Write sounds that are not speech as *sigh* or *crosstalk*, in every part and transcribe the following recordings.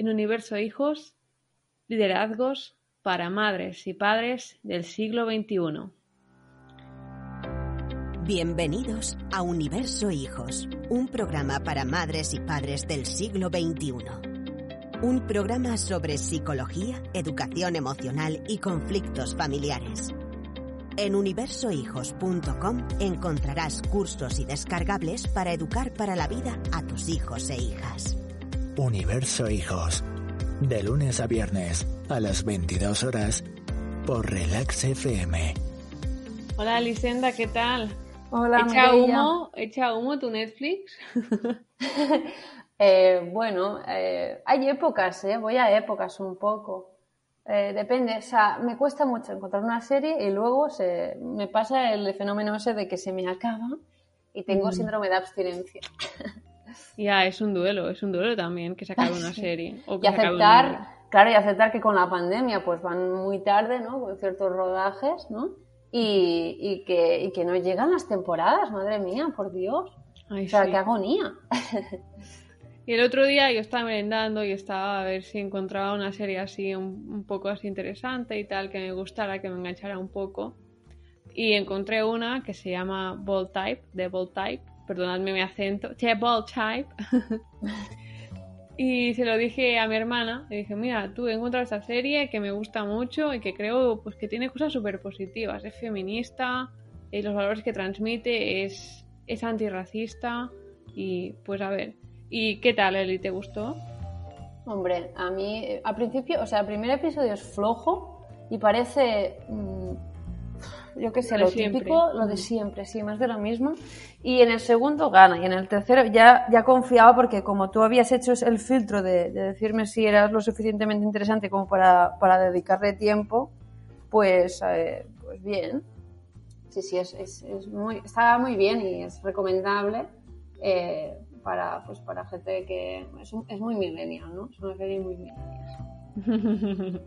en Universo Hijos, liderazgos para madres y padres del siglo XXI. Bienvenidos a Universo Hijos, un programa para madres y padres del siglo XXI. Un programa sobre psicología, educación emocional y conflictos familiares. En universohijos.com encontrarás cursos y descargables para educar para la vida a tus hijos e hijas. Universo Hijos, de lunes a viernes a las 22 horas por Relax FM. Hola Lisenda, ¿qué tal? Hola, ¿Echa humo, ¿Echa humo tu Netflix? *laughs* Eh, bueno, eh, hay épocas, ¿eh? voy a épocas un poco. Eh, depende, o sea, me cuesta mucho encontrar una serie y luego se, me pasa el fenómeno ese de que se me acaba y tengo Mm. síndrome de abstinencia. *laughs* ya, es un duelo, es un duelo también que se acabe una *laughs* serie. O Y que se acabe un libro. aceptar, claro, y aceptar que con la pandemia pues van muy tarde, ¿no? Con ciertos rodajes, ¿no? Y, y que, y que no llegan las temporadas, madre mía, por Dios. Ay, O sea, sí. qué agonía. *laughs* Y el otro día yo estaba merendando y estaba a ver si encontraba una serie así un, un poco así interesante y tal, que me gustara, que me enganchara un poco. Y encontré una que se llama Bold Type, de Bold Type, perdonadme mi acento, Bold Type. *laughs* y se lo dije a mi hermana, le dije, mira, tú he encontrado esta serie que me gusta mucho y que creo pues que tiene cosas súper positivas, es feminista, y los valores que transmite es, es antirracista y pues a ver. ¿Y qué tal, Eli? ¿Te gustó? Hombre, a mí, eh, al principio, o sea, el primer episodio es flojo y parece, mm, yo qué sé, Lo lo, típico, lo de siempre, sí, más de lo mismo. Y en el segundo gana, y en el tercero ya, ya confiaba porque como tú habías hecho el filtro de, de decirme si eras lo suficientemente interesante como para, para dedicarle tiempo, pues, eh, pues bien. Sí, sí, es, es, es muy, está muy bien y es recomendable eh, para, pues, para gente que es, es muy millennial, ¿no? Es una serie muy millennial. *laughs*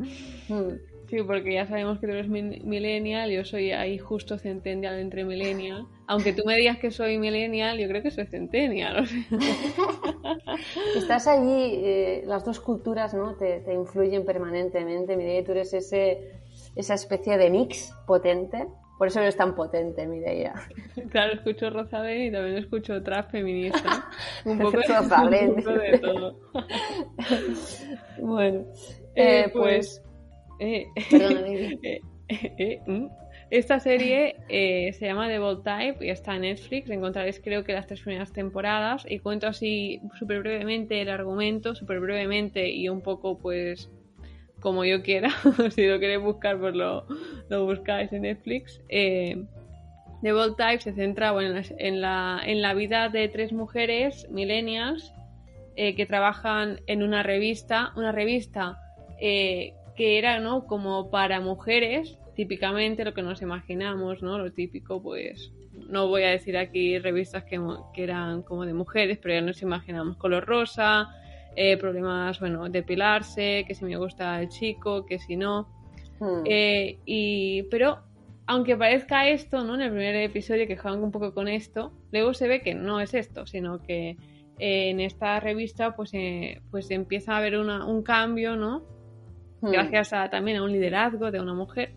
Mm. Sí, porque ya sabemos que tú eres millennial, yo soy ahí justo centennial entre millennial. Aunque tú me digas que soy millennial, yo creo que soy centennial. o sea. *laughs* Estás allí, eh, las dos culturas ¿no? te, te influyen permanentemente. Mireia, tú eres ese, esa especie de mix potente. Por eso eres tan potente, Mireia. *laughs* Claro, escucho Rosalén y también escucho trap feminista. *laughs* Un poco, Rosalén. un poco de todo. Bueno, Eh, eh, pues... eh, David. *laughs* eh, eh, mm. Esta serie eh, se llama The Bold Type y está en Netflix. Encontraréis creo que las tres primeras temporadas y cuento así súper brevemente el argumento, súper brevemente y un poco pues como yo quiera. *laughs* si lo queréis buscar pues lo, lo buscáis en Netflix. Eh, The Bold Type se centra bueno, en, las- en la, en la vida de tres mujeres millennials eh, que trabajan en una revista, una revista eh, que era ¿no? como para mujeres, típicamente lo que nos imaginamos, ¿no? Lo típico, pues, no voy a decir aquí revistas que, eran como de mujeres, pero ya nos imaginamos color rosa, eh, problemas, bueno, depilarse, que si me gusta el chico, que si no. Mm. Eh, y, pero aunque parezca esto, ¿no? En el primer episodio que juegan un poco con esto, luego se ve que no es esto, sino que eh, en esta revista pues, eh, pues empieza a haber una- un cambio, ¿no? Gracias a, también a un liderazgo de una mujer.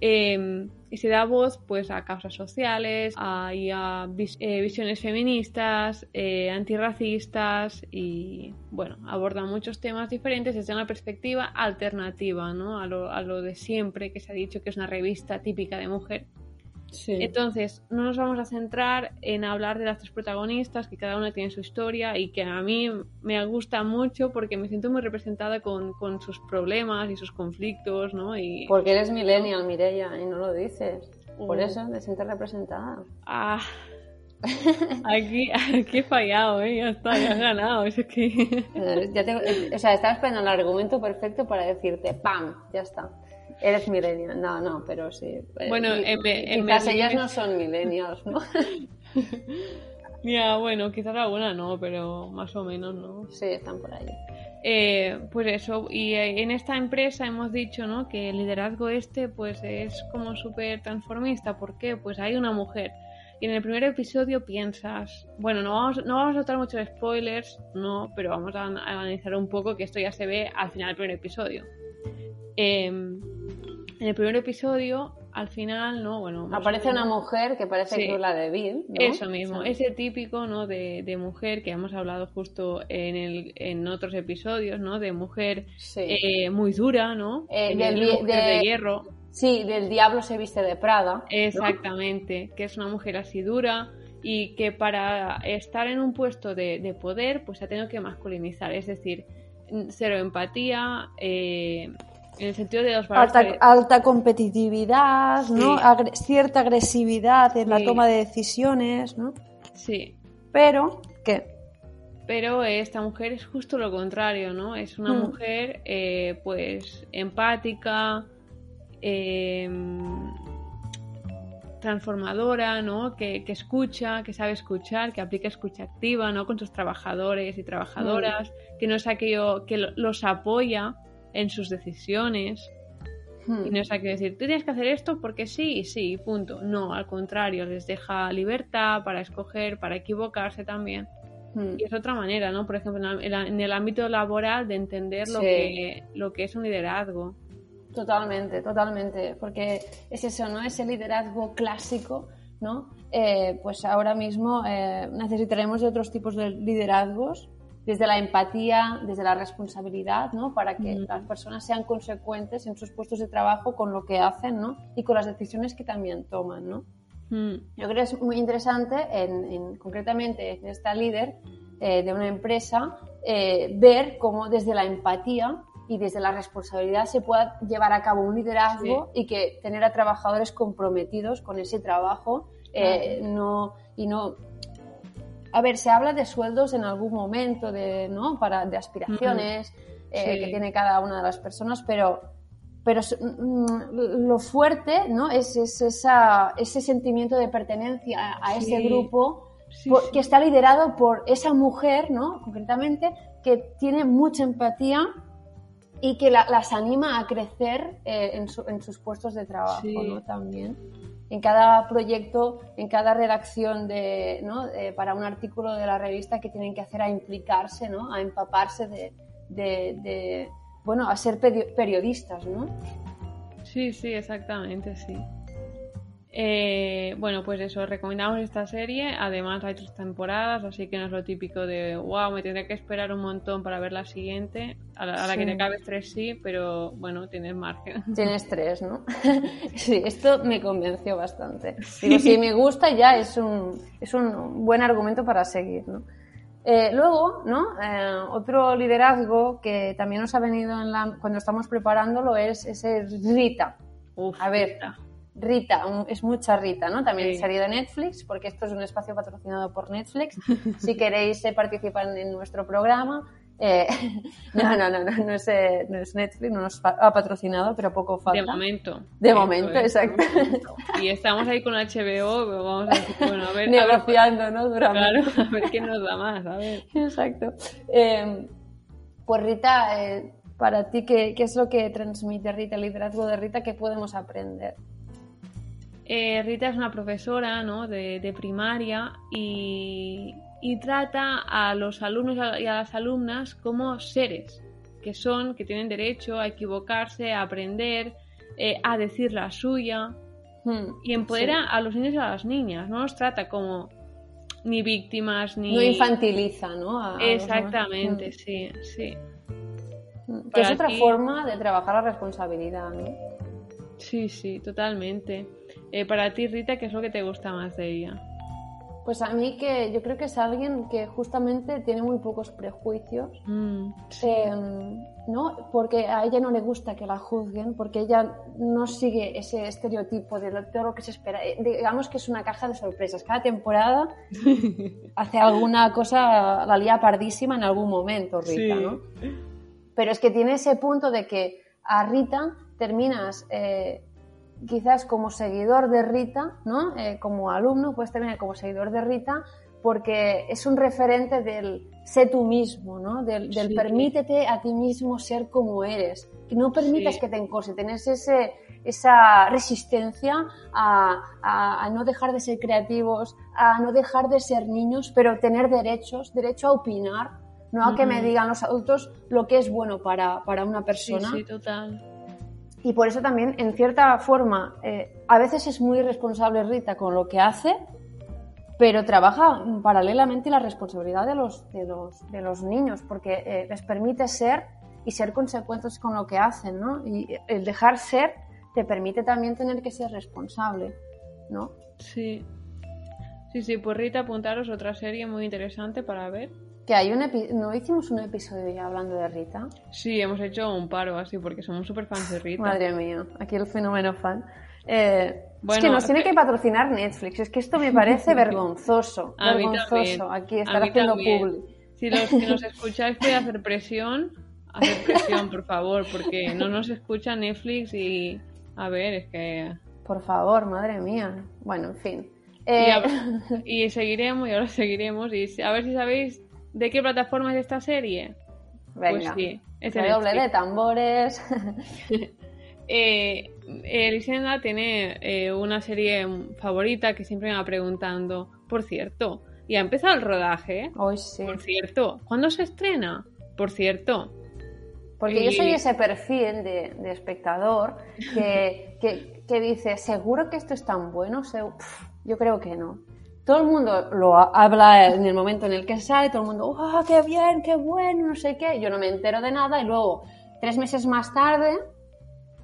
Eh, y se da voz pues a causas sociales a, y a eh, visiones feministas, eh, antirracistas y bueno, aborda muchos temas diferentes desde una perspectiva alternativa ¿no? a, lo, a lo de siempre que se ha dicho que es una revista típica de mujer. Sí. Entonces, no nos vamos a centrar en hablar de las tres protagonistas, que cada una tiene su historia y que a mí me gusta mucho porque me siento muy representada con, con sus problemas y sus conflictos, ¿no? Y, Porque eres millennial, Mireia, y no lo dices. Por Oh. eso te sientes representada. ah, *laughs* Aquí, aquí he fallado, ¿eh? Ya está, ya has ganado. Es que... Ya tengo- o sea, estaba esperando el argumento perfecto para decirte, ¡pam! Ya está. Eres millennial. No, no, pero sí. Bueno, Eh, en en quizás de- ellas no son millennials, ¿no? *laughs* Ya, bueno, quizás alguna no, pero más o menos, ¿no? Sí, están por ahí. Eh, pues eso, y eh, en esta empresa hemos dicho, ¿no? Que el liderazgo este, pues es como súper transformista. ¿Por qué? Pues hay una mujer. Y en el primer episodio piensas, bueno, no vamos, no vamos a notar muchos spoilers, no, pero vamos a, a analizar un poco que esto ya se ve al final del primer episodio. Eh, en el primer episodio, al final, ¿no? Bueno, Aparece una mujer que parece Sí. que es la de Bill, ¿no? Eso mismo, ese típico, ¿no? De, de mujer que hemos hablado justo en, el, en otros episodios, ¿no? De mujer Sí. eh, muy dura, ¿no? Eh, De mujer de... de- hierro, Sí, del diablo se viste de Prada. ¿no? exactamente, que es una mujer así dura y que para estar en un puesto de, de poder, pues ha tenido que masculinizar, es decir, cero empatía, eh, en el sentido de los valores Alta, que- alta competitividad, ¿no? Sí. Agre- cierta agresividad en la toma de decisiones, ¿no? Sí, Pero, ¿qué? Pero esta mujer es justo lo contrario, ¿no? Es una Mm. mujer, eh, pues, empática, eh, transformadora, ¿no? Que, que escucha, que sabe escuchar, que aplica escucha activa, ¿no? Con sus trabajadores y trabajadoras, que no es aquello que lo- los apoya en sus decisiones. Hmm. Y no es aquello de decir, tú tienes que hacer esto porque sí sí, punto. No, al contrario, les deja libertad para escoger, para equivocarse también. Hmm. Y es otra manera, ¿no? Por ejemplo, en el, en el ámbito laboral de entender lo, Sí. que, lo que es un liderazgo. Totalmente, totalmente, porque es eso, ¿no? Ese liderazgo clásico, ¿no? Eh, pues ahora mismo eh, necesitaremos de otros tipos de liderazgos, desde la empatía, desde la responsabilidad, ¿no? Para que Mm. las personas sean consecuentes en sus puestos de trabajo con lo que hacen, ¿no? Y con las decisiones que también toman, ¿no? Mm, Yo creo que es muy interesante, en, en- concretamente en esta líder eh, de una empresa, eh, ver cómo desde la empatía y desde la responsabilidad se pueda llevar a cabo un liderazgo y que tener a trabajadores comprometidos con ese trabajo eh, no y no a ver se habla de sueldos en algún momento de no para de aspiraciones eh, Sí. que tiene cada una de las personas pero pero mm, lo fuerte no es, es esa, ese sentimiento de pertenencia a, a ese grupo Sí, por- sí. que está liderado por esa mujer no concretamente que tiene mucha empatía y que la- las anima a crecer eh, en, su- en sus puestos de trabajo Sí. ¿no? también en cada proyecto en cada redacción de, ¿no? eh, para un artículo de la revista que tienen que hacer a implicarse ¿no? a empaparse de, de- de, bueno a ser peri- periodistas no Sí, sí, exactamente, sí. Eh, bueno, pues eso, recomendamos esta serie. Además, hay tres temporadas, así que no es lo típico de wow, me tendré que esperar un montón para ver la siguiente. A la, a la que te acabes tres, sí, pero bueno, tienes margen. *laughs* Tienes tres, ¿no? *laughs* sí, esto me convenció bastante. Digo, si me gusta ya es un, es un buen argumento para seguir, ¿no? Eh, luego, ¿no? Eh, otro liderazgo que también nos ha venido en la, cuando estamos preparándolo es ese Rita. Uf, A ver, Rita. Rita, un- es mucha Rita, ¿no? También Sí. serie de Netflix, porque esto es un espacio patrocinado por Netflix. *laughs* Si queréis eh, participar en nuestro programa, eh, *laughs* no, no, no, no, no es, eh, no es Netflix, no nos ha patrocinado, pero poco falta. De momento. De momento, es, exacto. momento. Y estamos ahí con HBO, vamos a decir, bueno, a ver, a ver, Negociando, ¿no? Duramente. claro, a ver quién nos da más, a ver. Exacto. Eh, pues Rita, eh, para ti, ¿qué, ¿qué es lo que transmite Rita, el liderazgo de Rita? ¿Qué podemos aprender? Eh, Rita es una profesora ¿no? de, de primaria y, y trata a los alumnos y a- las alumnas como seres, que son, que tienen derecho a equivocarse, a aprender, eh, a decir la suya Hmm, y empodera sí. a los niños y a las niñas. No los trata como ni víctimas ni... No infantiliza, ¿no? A-. Exactamente, sí, sí. Hmm, Que es otra forma de trabajar la responsabilidad, ¿no? Sí, sí, totalmente. Eh, para ti, Rita, ¿qué es lo que te gusta más de ella? Pues a mí que yo creo que es alguien que justamente tiene muy pocos prejuicios, Mm, sí. eh, ¿no? Porque a ella no le gusta que la juzguen, porque ella no sigue ese estereotipo de lo, todo lo que se espera. Eh, Digamos que es una caja de sorpresas. Cada temporada *laughs* hace alguna cosa, la lía pardísima en algún momento, Rita, Sí. ¿no? Pero es que tiene ese punto de que a Rita terminas eh, quizás como seguidor de Rita, ¿no? Eh, como alumno puedes terminar como seguidor de Rita porque es un referente del sé tú mismo, ¿no? Del, del Sí. permítete a ti mismo ser como eres. Que no permitas Sí. que te encose, tenés ese, esa resistencia a, a- a no dejar de ser creativos, a no dejar de ser niños, pero tener derechos, derecho a opinar, no a que me digan los adultos lo que es bueno para, para una Sí, persona. sí, total. Y por eso también, en cierta forma, eh, a veces es muy responsable Rita con lo que hace, pero trabaja paralelamente la responsabilidad de los, de los, de los niños, porque eh, les permite ser y ser consecuentes con lo que hacen, ¿no? Y el dejar ser te permite también tener que ser responsable, ¿no? Sí. Sí, sí, pues Rita, apuntaros otra serie muy interesante para ver. Que hay un epi- ¿No hicimos un episodio ya hablando de Rita? Sí, hemos hecho un paro así porque somos súper fans de Rita. Madre mía, aquí el fenómeno fan. Eh, es que nos tiene que- patrocinar Netflix. Es que esto me parece *laughs* vergonzoso. A vergonzoso. Aquí estar haciendo también. publi. Si los que nos *laughs* escucháis podéis hacer presión, hacer presión, por favor, porque no nos escucha Netflix y... A ver, es que... Por favor, madre mía. Bueno, en fin. Y, Eh, a- y seguiremos, y ahora seguiremos, y a ver si sabéis de qué plataforma es esta serie. venga. Pues sí, es Netflix. de tambores. *laughs* Eh, Elisenda tiene eh, una serie favorita que siempre me va preguntando. Por cierto, y ha empezado el rodaje. Hoy sí. Por cierto, ¿cuándo se estrena? Por cierto. Porque yo soy ese perfil de, de espectador que, que, que dice, ¿seguro que esto es tan bueno? Pff, yo creo que no. Todo el mundo lo ha- habla en el momento en el que sale, todo el mundo, ¡oh, qué bien, qué bueno, no sé qué! Yo no me entero de nada y luego, tres meses más tarde,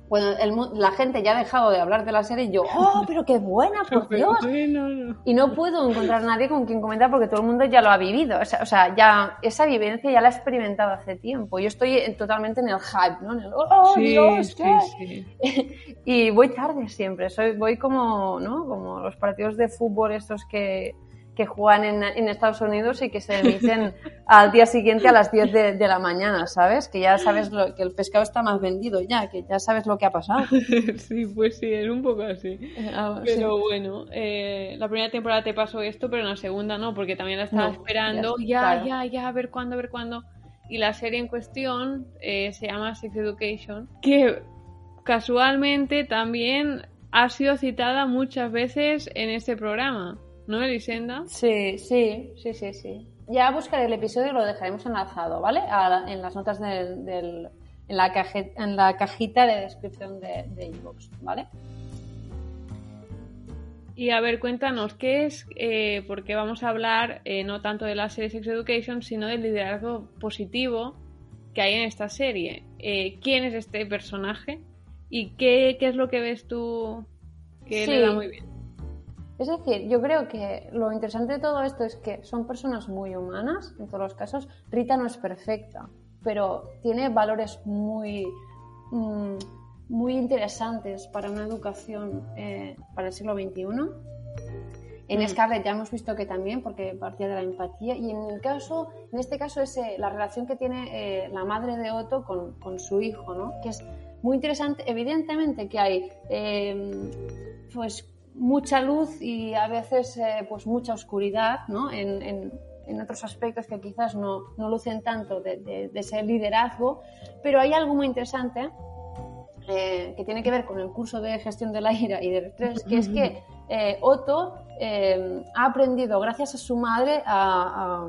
cuando el la gente ya ha dejado de hablar de la serie, yo, ¡oh, pero qué buena, por *laughs* Dios! Bueno. Y no puedo encontrar a nadie con quien comentar porque todo el mundo ya lo ha vivido. O sea, o sea, ya esa vivencia ya la he experimentado hace tiempo. Yo estoy en- totalmente en el hype, ¿no? En el, ¡oh, Sí, Dios, sí. *laughs* Y voy tarde siempre. Soy, voy como, ¿no? Como los partidos de fútbol estos que, que juegan en, en Estados Unidos y que se emiten al día siguiente a las 10 de, de la mañana, ¿sabes? Que ya sabes lo, que el pescado está más vendido ya, que ya sabes lo que ha pasado. *laughs* Sí, pues sí, es un poco así. Ah, sí. Pero bueno, eh, la primera temporada te pasó esto, pero en la segunda no, porque también la estaba No, esperando. ya, Ya, claro. ya, ya, a ver cuándo, a ver cuándo. Y la serie en cuestión eh, se llama Sex Education, que casualmente también ha sido citada muchas veces en este programa, ¿no, Elisenda? Sí, sí, sí, sí, sí. Ya buscaré el episodio y lo dejaremos enlazado, ¿vale? A en las notas del, del- en, la caje- en la cajita de descripción de, de iVoox, ¿vale? Y a ver, cuéntanos, ¿qué es? Eh, porque vamos a hablar eh, no tanto de la serie Sex Education, sino del liderazgo positivo que hay en esta serie. Eh, ¿Quién es este personaje? ¿Y qué, qué es lo que ves tú que le da muy bien? Es decir, yo creo que lo interesante de todo esto es que son personas muy humanas, en todos los casos. Rita no es perfecta, pero tiene valores muy, mm, muy interesantes para una educación eh, para el siglo XXI. En Mm. Scarlett ya hemos visto que también, porque partía de la empatía. Y en el caso, en este caso es eh, la relación que tiene eh, la madre de Otto con, con su hijo, ¿no? Que es muy interesante. Evidentemente que hay, pues mucha luz y a veces eh, pues mucha oscuridad, ¿no? En, en- en otros aspectos que quizás no, no lucen tanto de, de- de ese liderazgo, pero hay algo muy interesante eh, que tiene que ver con el curso de gestión de la ira y del estrés, que es que eh, Otto eh, ha aprendido, gracias a su madre, a, a-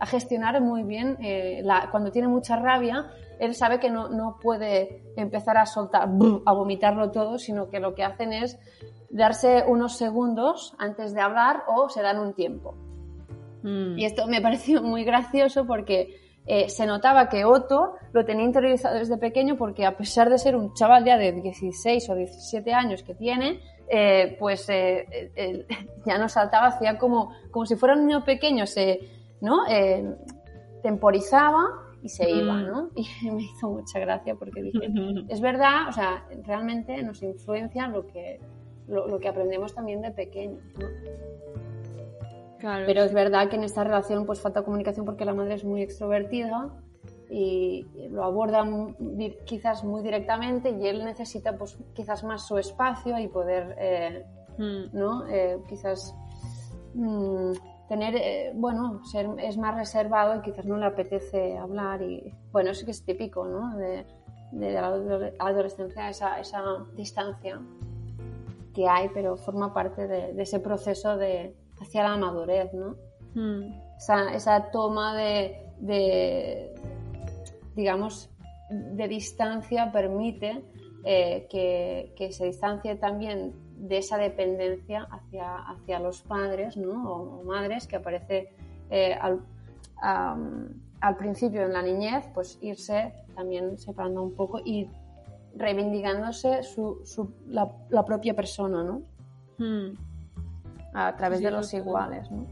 a gestionar muy bien la- cuando tiene mucha rabia. Él sabe que no, no puede empezar a soltar, a vomitarlo todo, sino que lo que hacen es darse unos segundos antes de hablar o se dan un tiempo. Mm. Y esto me *laughs* pareció muy gracioso porque eh, se notaba que Otto lo tenía interiorizado desde pequeño porque a pesar de ser un chaval ya de 16 o 17 años que tiene, eh, pues eh, *laughs* ya no saltaba, hacía como, como si fuera un niño pequeño, se, ¿no? temporizaba y se iba, Mm. ¿no? *laughs* Y me hizo mucha gracia porque dije, *laughs* es verdad, o sea, realmente nos influencia lo que, lo, lo que aprendemos también de pequeños, ¿no? Claro, Pero es verdad que en esta relación pues falta comunicación porque la madre es muy extrovertida y lo aborda quizás muy directamente y él necesita pues quizás más su espacio y poder, eh, Mm. ¿no? Eh, quizás mm, tener, eh, bueno, ser, es más reservado y quizás no le apetece hablar y, bueno, eso que es típico, ¿no? De, de la adole- adolescencia, esa, esa distancia que hay, pero forma parte de, de ese proceso de hacia la madurez, ¿no? Mm. Esa, esa toma de, de, digamos, de distancia permite eh, que, que se distancie también de esa dependencia hacia, hacia los padres ¿no? o, o madres que aparece eh, al, al principio en la niñez, pues irse también separando un poco y reivindicándose su, su- la, la propia persona, ¿no? Mm. a través Sí, de los iguales, ¿no?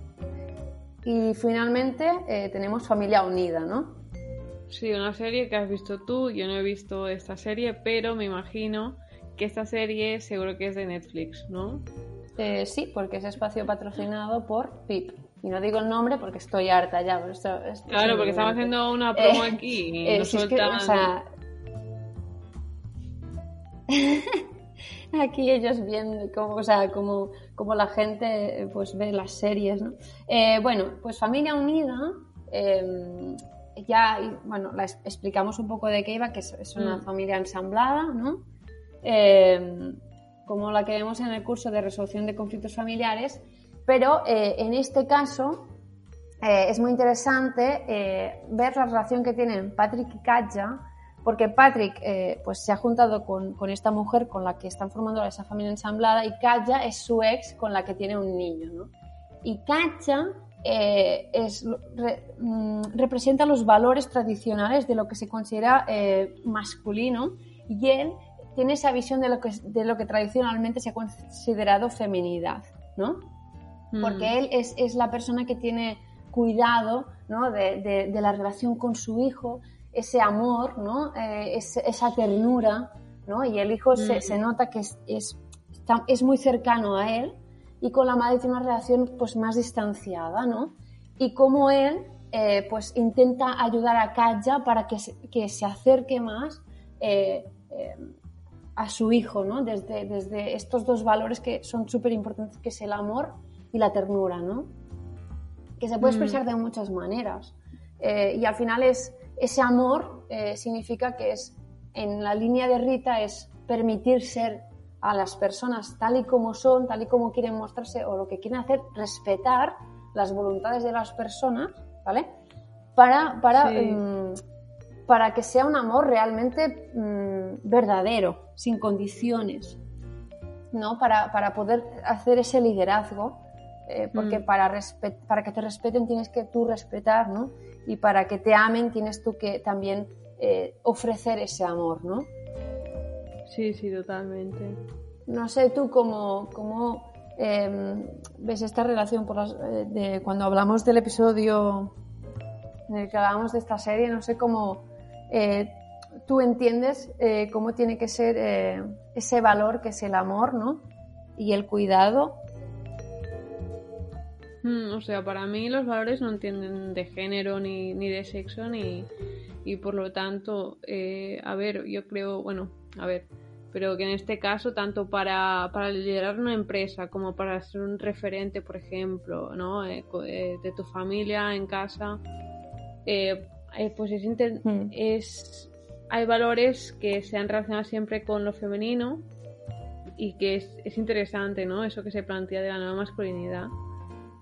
Y finalmente eh, tenemos Familia Unida, ¿no? Sí, una serie que has visto tú, yo no he visto esta serie, pero me imagino que esta serie seguro que es de Netflix, ¿no? Eh, sí, porque es espacio patrocinado por PIP. Y no digo el nombre porque estoy harta ya. pero esto- esto Claro, es porque estamos haciendo una promo Eh, aquí y Eh, nos si es que, *laughs* sueltan... *laughs* o sea, aquí ellos viendo cómo, o sea, cómo, cómo la gente eh, pues ve las series, ¿no? Eh, bueno, pues Familia Unida, eh, ya, bueno, la explicamos un poco de qué iba, que es, es una Mm. familia ensamblada, ¿no? Eh, como la que vemos en el curso de resolución de conflictos familiares, pero eh, en este caso eh, es muy interesante eh, ver la relación que tienen Patrick y Katja, porque Patrick eh, pues se ha juntado con, con esta mujer con la que están formando esa familia ensamblada y Katja es su ex con la que tiene un niño. ¿no? Y Katja eh, es, re- mm, representa los valores tradicionales de lo que se considera eh, masculino y él tiene esa visión de lo que, de lo que tradicionalmente se ha considerado feminidad. ¿no? Mm. porque él es, es la persona que tiene cuidado ¿no? de, de- de la relación con su hijo, ese amor, ¿no? Eh, es- esa ternura, ¿no? y el hijo se, Mm. se nota que es, es, es muy cercano a él y con la madre tiene una relación pues, más distanciada, ¿no? y cómo él eh, pues, intenta ayudar a Katja para que se, que se acerque más eh, eh, a su hijo, ¿no? Desde, desde estos dos valores que son súper importantes, que es el amor y la ternura, ¿no? Que se puede Mm. expresar de muchas maneras. Eh, y al final es ese amor eh, significa que es, en la línea de Rita, es permitir ser a las personas tal y como son, tal y como quieren mostrarse o lo que quieren hacer, respetar las voluntades de las personas, ¿vale? Para, para, Sí. mm, para que sea un amor realmente mm, verdadero, sin condiciones, ¿no? Para, para poder hacer ese liderazgo, eh, porque Mm. para, para que te respeten tienes que tú respetar, ¿no? Y para que te amen tienes tú que también eh, ofrecer ese amor, ¿no? Sí, sí, totalmente. No sé tú cómo, cómo eh, ves esta relación por las- eh, de cuando hablamos del episodio en el que hablábamos de esta serie, no sé cómo eh, tú entiendes eh, cómo tiene que ser eh, ese valor que es el amor, ¿no? Y el cuidado. Mm, o sea, para mí los valores no entienden de género ni, ni de sexo ni y por lo tanto, a ver, yo creo, bueno, a ver, pero que en este caso tanto para, para liderar una empresa como para ser un referente, por ejemplo, ¿no? De tu familia en casa, eh, pues es, Mm. es hay valores que se han relacionado siempre con lo femenino y que es, es interesante, ¿no? Eso que se plantea de la nueva masculinidad.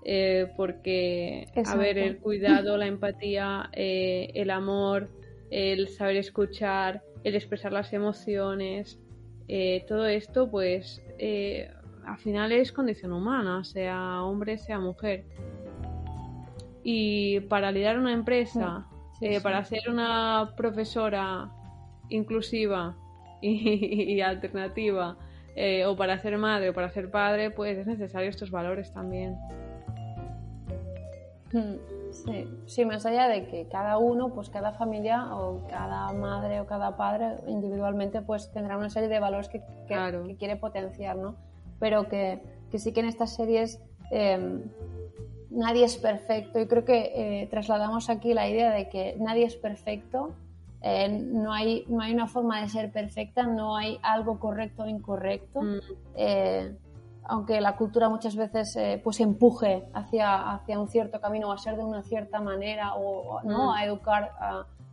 Eh, porque, a Exacto. ver, el cuidado, la empatía, eh, el amor, el saber escuchar, el expresar las emociones, eh, todo esto, pues, al final es condición humana, sea hombre, sea mujer. Y para liderar una empresa, Sí, eh, sí. para ser una profesora inclusiva y, y alternativa, eh, o para ser madre o para ser padre, pues es necesario estos valores también. Hmm, sí, sí, más allá de que cada uno, pues cada familia o cada madre o cada padre individualmente pues tendrá una serie de valores que, que, quiere potenciar, ¿no? Pero que, que, sí que en estas series em, nadie es perfecto y creo que eh, trasladamos aquí la idea de que nadie es perfecto, eh, no, hay, no hay una forma de ser perfecta, no hay algo correcto o incorrecto. Mm. Eh, aunque la cultura muchas veces pues empuje hacia, hacia un cierto camino o a ser de una cierta manera o, ¿no? Mm. a educar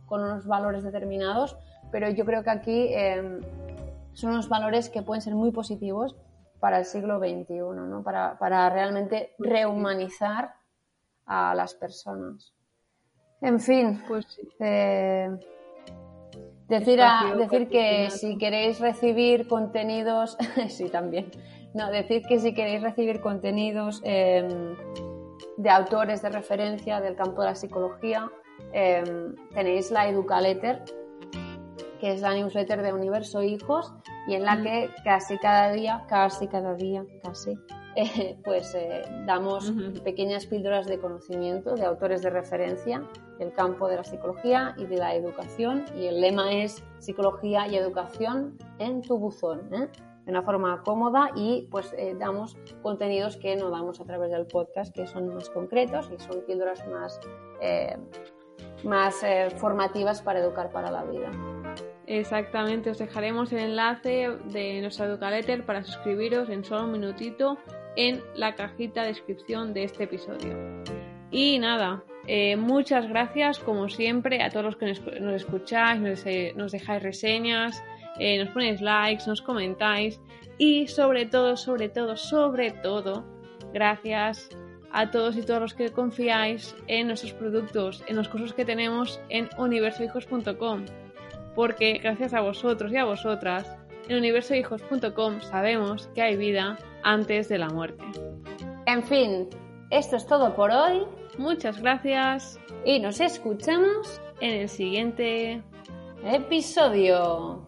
con unos valores determinados, pero yo creo que aquí son unos valores que pueden ser muy positivos para el siglo XXI, ¿no? para, para realmente rehumanizar a las personas. En fin, pues eh, decir, decir que si queréis recibir contenidos, *laughs* sí también, no, decir que si queréis recibir contenidos em, de autores de referencia del campo de la psicología, em, tenéis la Educaletter, que es la newsletter de Universo Hijos, y en la que casi cada día, casi cada día, casi, *laughs* eh, pues eh, damos pequeñas píldoras de conocimiento de autores de referencia del campo de la psicología y de la educación. Y el lema es psicología y educación en tu buzón. ¿eh? de una forma cómoda y pues damos contenidos que no damos a través del podcast que son más concretos y son píldoras más, más formativas para educar para la vida. Exactamente, os dejaremos el enlace de nuestra Educaletter para suscribiros en solo un minutito en la cajita de descripción de este episodio. Y nada, eh, muchas gracias como siempre a todos los que nos, escucháis, nos, eh, dejáis reseñas, eh, nos ponéis likes, nos comentáis y sobre todo, sobre todo, sobre todo, gracias a todos y todas los que confiáis en nuestros productos, en los cursos que tenemos en universohijos.com porque gracias a vosotros y a vosotras, en universohijos.com sabemos que hay vida antes de la muerte. En fin, esto es todo por hoy. Muchas gracias. Y nos escuchamos en el siguiente episodio.